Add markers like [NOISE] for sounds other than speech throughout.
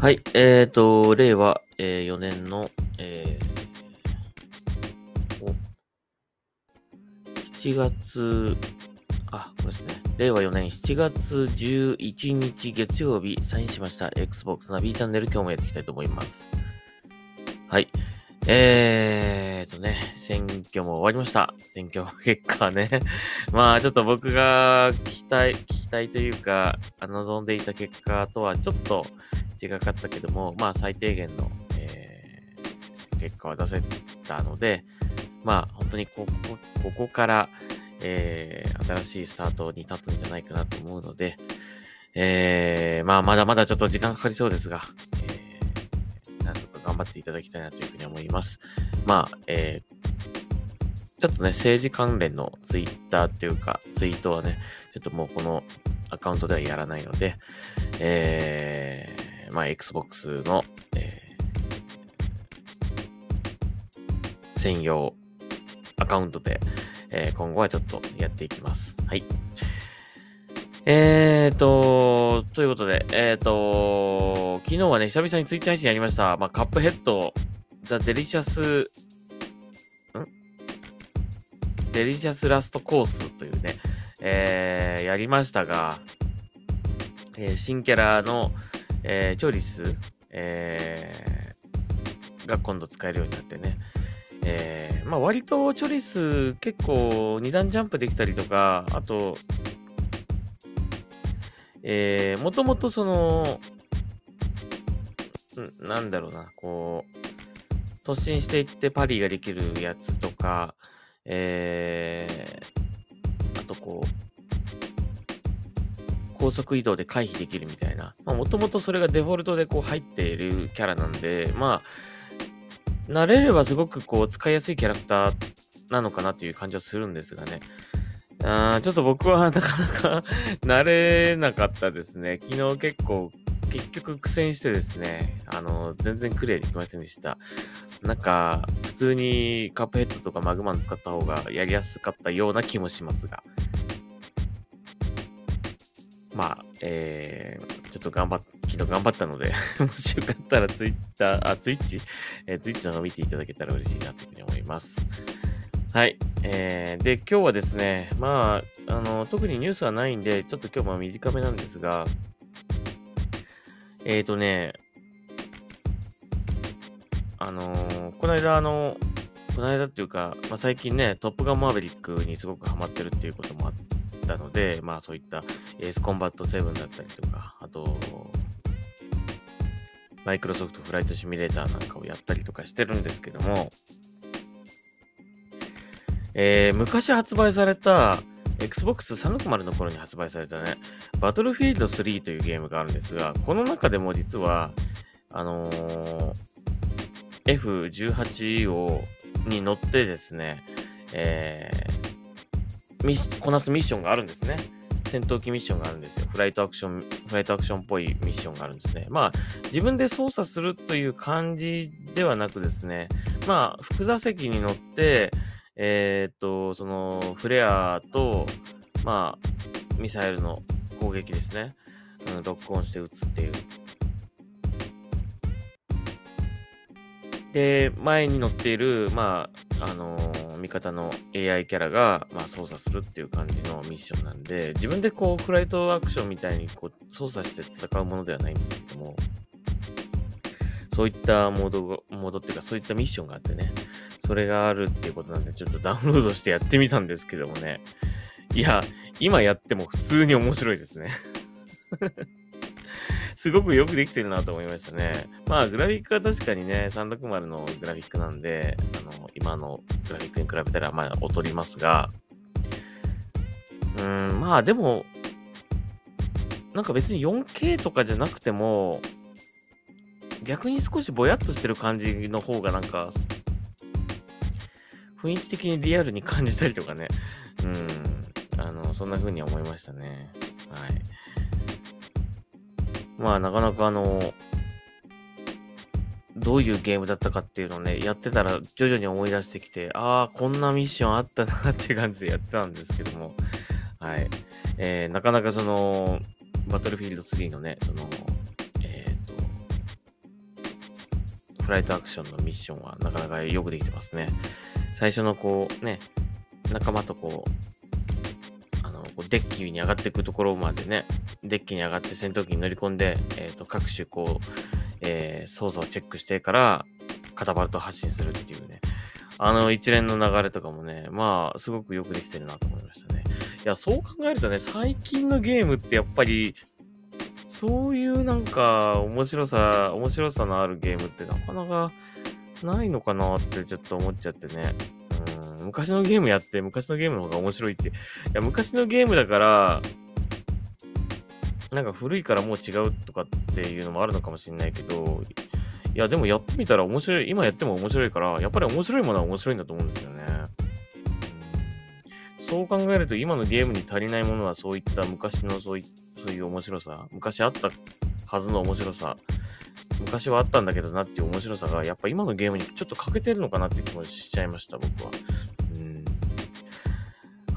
はい、えっ、ー、と、令和、えー、4年の、えー、7月、あ、これですね。令和4年7月11日月曜日、サインしました Xbox ナビチャンネル、今日もやっていきたいと思います。はい。えーとね、選挙も終わりました。選挙結果ね。[LAUGHS] まあ、ちょっと僕が期待、期待というか、望んでいた結果とはちょっと違かったけども、まあ、最低限の、えー結果は出せたので、まあ、本当にここ、ここから、えー新しいスタートに立つんじゃないかなと思うので、えーまあ、まだまだちょっと時間かかりそうですが、えーなんとか頑張っていただきたいなというふうに思います。まあ、えーちょっとね、政治関連のツイッターっていうか、ツイートはね、ちょっともうこのアカウントではやらないので、えー、まあ、Xbox の、えー専用アカウントで、えー今後はちょっとやっていきます。はい。えーと、ということで、えーと、昨日はね、久々にツイッター配信やりました。まあ、カップヘッド、ザ・デリシャス、ん？デリシャスラストコースというね、えー、やりましたが、えー新キャラの、えーチョリス、えーが今度使えるようになってね、えーまあ割とチョリス結構二段ジャンプできたりとか、あと、えー、もともとその、なんだろうな、こう、突進していってパリができるやつとか、えー、あとこう、高速移動で回避できるみたいな。まあ、もともとそれがデフォルトでこう入っているキャラなんで、まあ、慣れればすごくこう使いやすいキャラクターなのかなという感じはするんですがね。あーちょっと僕はなかなか [LAUGHS] 慣れなかったですね。昨日結構、結局苦戦してですね、あの、全然クリアできませんでした。なんか、普通にカップヘッドとかマグマン使った方がやりやすかったような気もしますが。まあ、えー、ちょっと頑張っ、昨日頑張ったので、[LAUGHS] もしよかったらツイッター、あ、ツイッチ、えー、ツイッチの方見ていただけたら嬉しいなというふうに思います。はい。えー、で、今日はですね、まあ、あの、特にニュースはないんで、ちょっと今日も短めなんですが、えーとね、あのーこの間、あの、この間っていうか、まあ、最近ね、トップガンマーヴェリックにすごくハマってるっていうこともあってたので、まあそういったエースコンバット7だったりとか、あと、マイクロソフトフライトシミュレーターなんかをやったりとかしてるんですけども、えー昔発売された Xbox 360の頃に発売されたね、バトルフィールド3というゲームがあるんですが、この中でも実は、あのー F18 を、に乗ってですね、えーこなすミッションがあるんですね。戦闘機ミッションがあるんですよ。フライトアクション、フライトアクションっぽいミッションがあるんですね。まあ、自分で操作するという感じではなくですね、まあ、副座席に乗って、えーっと、その、フレアと、まあ、ミサイルの攻撃ですね。うん、ロックオンして撃つっていう。で、前に乗っている、まあ、あのー味方の AI キャラが、まあ、操作するっていう感じのミッションなんで、自分でこう、フライトアクションみたいにこう操作して戦うものではないんですけども、そういったモード、モードっていうか、そういったミッションがあってね、それがあるっていうことなんで、ちょっとダウンロードしてやってみたんですけどもね、いや、今やっても普通に面白いですね。すごくよくできてるなと思いましたね。まあ、グラフィックは確かにね、360のグラフィックなんで、あの、今のグラフィックに比べたら、まあ、劣りますが、うん、まあ、でも、なんか別に 4K とかじゃなくても、逆に少しぼやっとしてる感じの方がなんか、雰囲気的にリアルに感じたりとかね、うん、あの、そんな風に思いましたね。はい。まあ、なかなかあの、どういうゲームだったかっていうのをね、やってたら徐々に思い出してきて、ああ、こんなミッションあったなって感じでやってたんですけども、はい。えーなかなかその、バトルフィールド3のね、その、えっ、と、フライトアクションのミッションはなかなかよくできてますね。最初のこうね、仲間と、こうデッキに上がっていくところまでね、デッキに上がって戦闘機に乗り込んで、えっ、ー、と、各種こう、えー、操作をチェックしてから、カタパルト発進するっていうね、あの一連の流れとかもね、まあ、すごくよくできてるなと思いましたね。いや、そう考えるとね、最近のゲームってやっぱり、そういうなんか面白さ、面白さのあるゲームってなかなかないのかなってちょっと思っちゃってね。昔のゲームやって昔のゲームの方が面白いって。いや、昔のゲームだから、なんか古いからもう違うとかっていうのもあるのかもしれないけど、いや、でもやってみたら面白い、今やっても面白いから、やっぱり面白いものは面白いんだと思うんですよね。そう考えると今のゲームに足りないものはそういった昔のそういそういう面白さ、昔あったはずの面白さ、昔はあったんだけどなっていう面白さが、やっぱ今のゲームにちょっと欠けてるのかなって気もしちゃいました、僕は。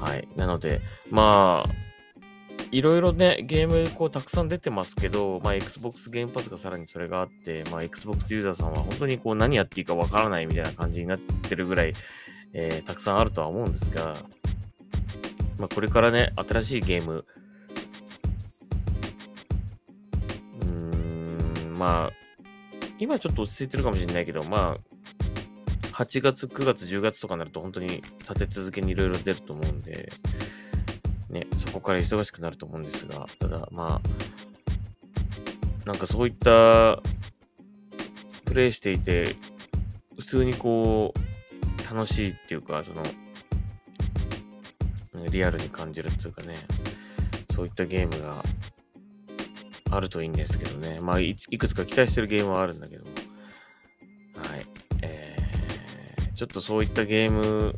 はい。なので、まあ、いろいろね、ゲームこうたくさん出てますけど、まあ、Xbox ゲームパスがさらにそれがあって、まあ、Xbox ユーザーさんは本当にこう何やっていいかわからないみたいな感じになってるぐらい、えー、たくさんあるとは思うんですが、まあ、これからね、新しいゲーム、うーん、まあ、今ちょっと落ち着いてるかもしれないけど、まあ、8月、9月、10月とかになると本当に立て続けにいろいろ出ると思うんで、ね、そこから忙しくなると思うんですが、ただまあ、なんかそういったプレイしていて、普通にこう、楽しいっていうか、その、リアルに感じるっていうかね、そういったゲームがあるといいんですけどね。まあい、いくつか期待してるゲームはあるんだけどちょっとそういったゲーム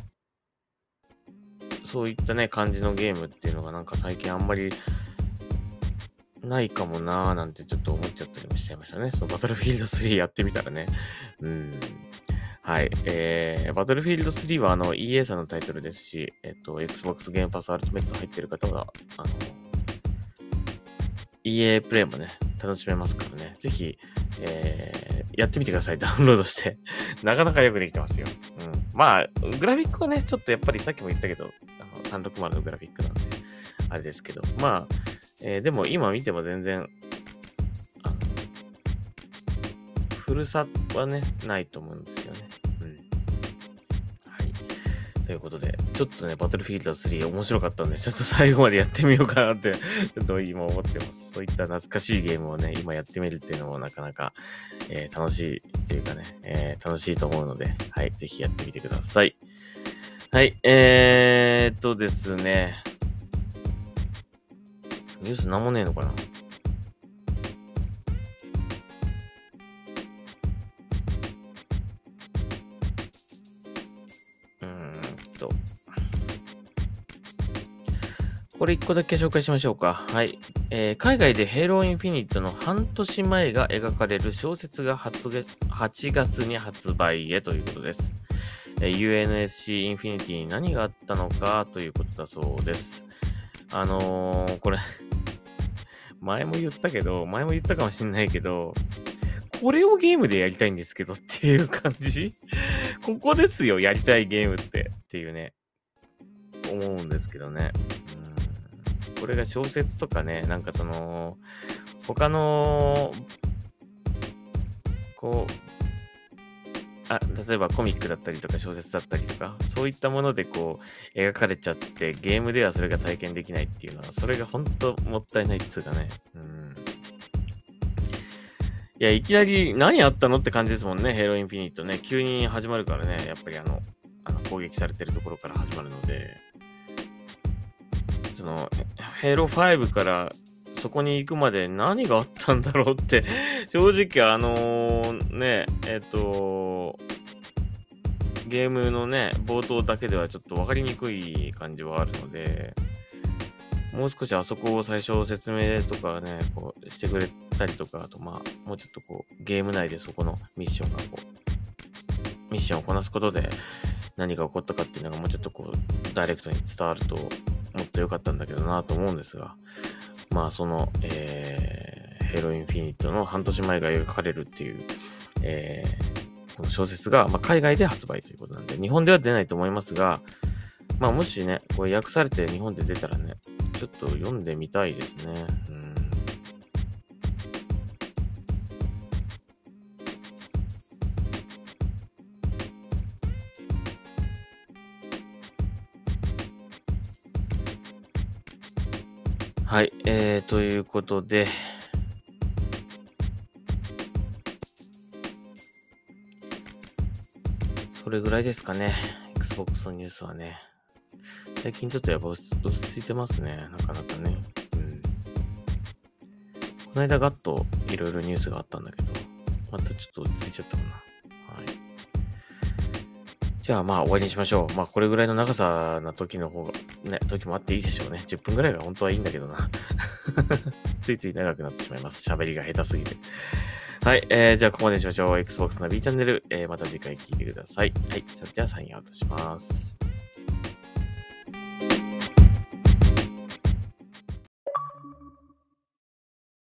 そういったね、感じのゲームっていうのがなんか最近あんまりないかもなーなんてちょっと思っちゃったりもしちゃいましたね。そのバトルフィールド3やってみたらね。うん。はい。えー、バトルフィールド3はあの EA さんのタイトルですし、えっと、Xbox ゲームパスアルティメット入ってる方が、あの、EA プレイもね、楽しめますからね。ぜひ、えー、やってみてください。ダウンロードして [LAUGHS] なかなかよくできてますよ。まあ、グラフィックはね、ちょっとやっぱりさっきも言ったけど、360のグラフィックなんで、あれですけど、まあ、えー、でも今見ても全然、あの、古さはね、ないと思うんですよね。うん。はい。ということで、ちょっとね、バトルフィールド3面白かったんで、ちょっと最後までやってみようかなって、[LAUGHS] ちょっと今思ってます。そういった懐かしいゲームをね、今やってみるっていうのもなかなか、えー、楽しいというかね、えー、楽しいと思うので、はい、ぜひやってみてください。はい、えー、っとですね。ニュースなんもねえのかな？うんと。これ一個だけ紹介しましょうか。はい。えー、海外でヘイローインフィニットの半年前が描かれる小説が発8月に発売へということですえ。UNSC インフィニティに何があったのかということだそうです。あのー、これ [LAUGHS] 前も言ったけど、前も言ったかもしんないけど、これをゲームでやりたいんですけどっていう感じ？ここですよ、やりたいゲームってっていうね、思うんですけどね。これが小説とかね、なんかその、他の、こう、あ、例えばコミックだったりとか小説だったりとか、そういったものでこう、描かれちゃって、ゲームではそれが体験できないっていうのは、それが本当もったいないっつうかね。うん。いや、いきなり何あったのって感じですもんね、ヘロインフィニットね。急に始まるからね、やっぱりあの、あの攻撃されてるところから始まるので、その、ヘロ5からそこに行くまで何があったんだろうって [LAUGHS] 正直あのー、ね、えっ、と、ゲームのね、冒頭だけではちょっと分かりにくい感じはあるので、もう少しあそこを最初説明とかね、こうしてくれたりとか、あとまあ、もうちょっとこう、ゲーム内でそこのミッションがこう、ミッションをこなすことで何が起こったかっていうのがもうちょっとこう、ダイレクトに伝わるともっと良かったんだけどなと思うんですが、まあその、えー、ヘロインフィニットの半年前が描かれるっていう、えー、この小説が、まあ、海外で発売ということなんで、日本では出ないと思いますが、まあもしね、これ訳されて日本で出たらね、ちょっと読んでみたいですね。うんはい、えー、ということで、それぐらいですかね。Xbox のニュースはね。最近ちょっとやっぱ落ち着いてますね。なかなかね。うん。この間ガッといろいろニュースがあったんだけど、またちょっと落ち着いちゃったかな。じゃあまあ終わりにしましょう。まあこれぐらいの長さな時の方が、ね、時もあっていいでしょうね。10分ぐらいが本当はいいんだけどな。[LAUGHS] ついつい長くなってしまいます。喋りが下手すぎて。はい。えー、じゃあ、ここまでにしましょう。Xbox の B チャンネル、えー、また次回聞いてください。はい。それではサインアウトします。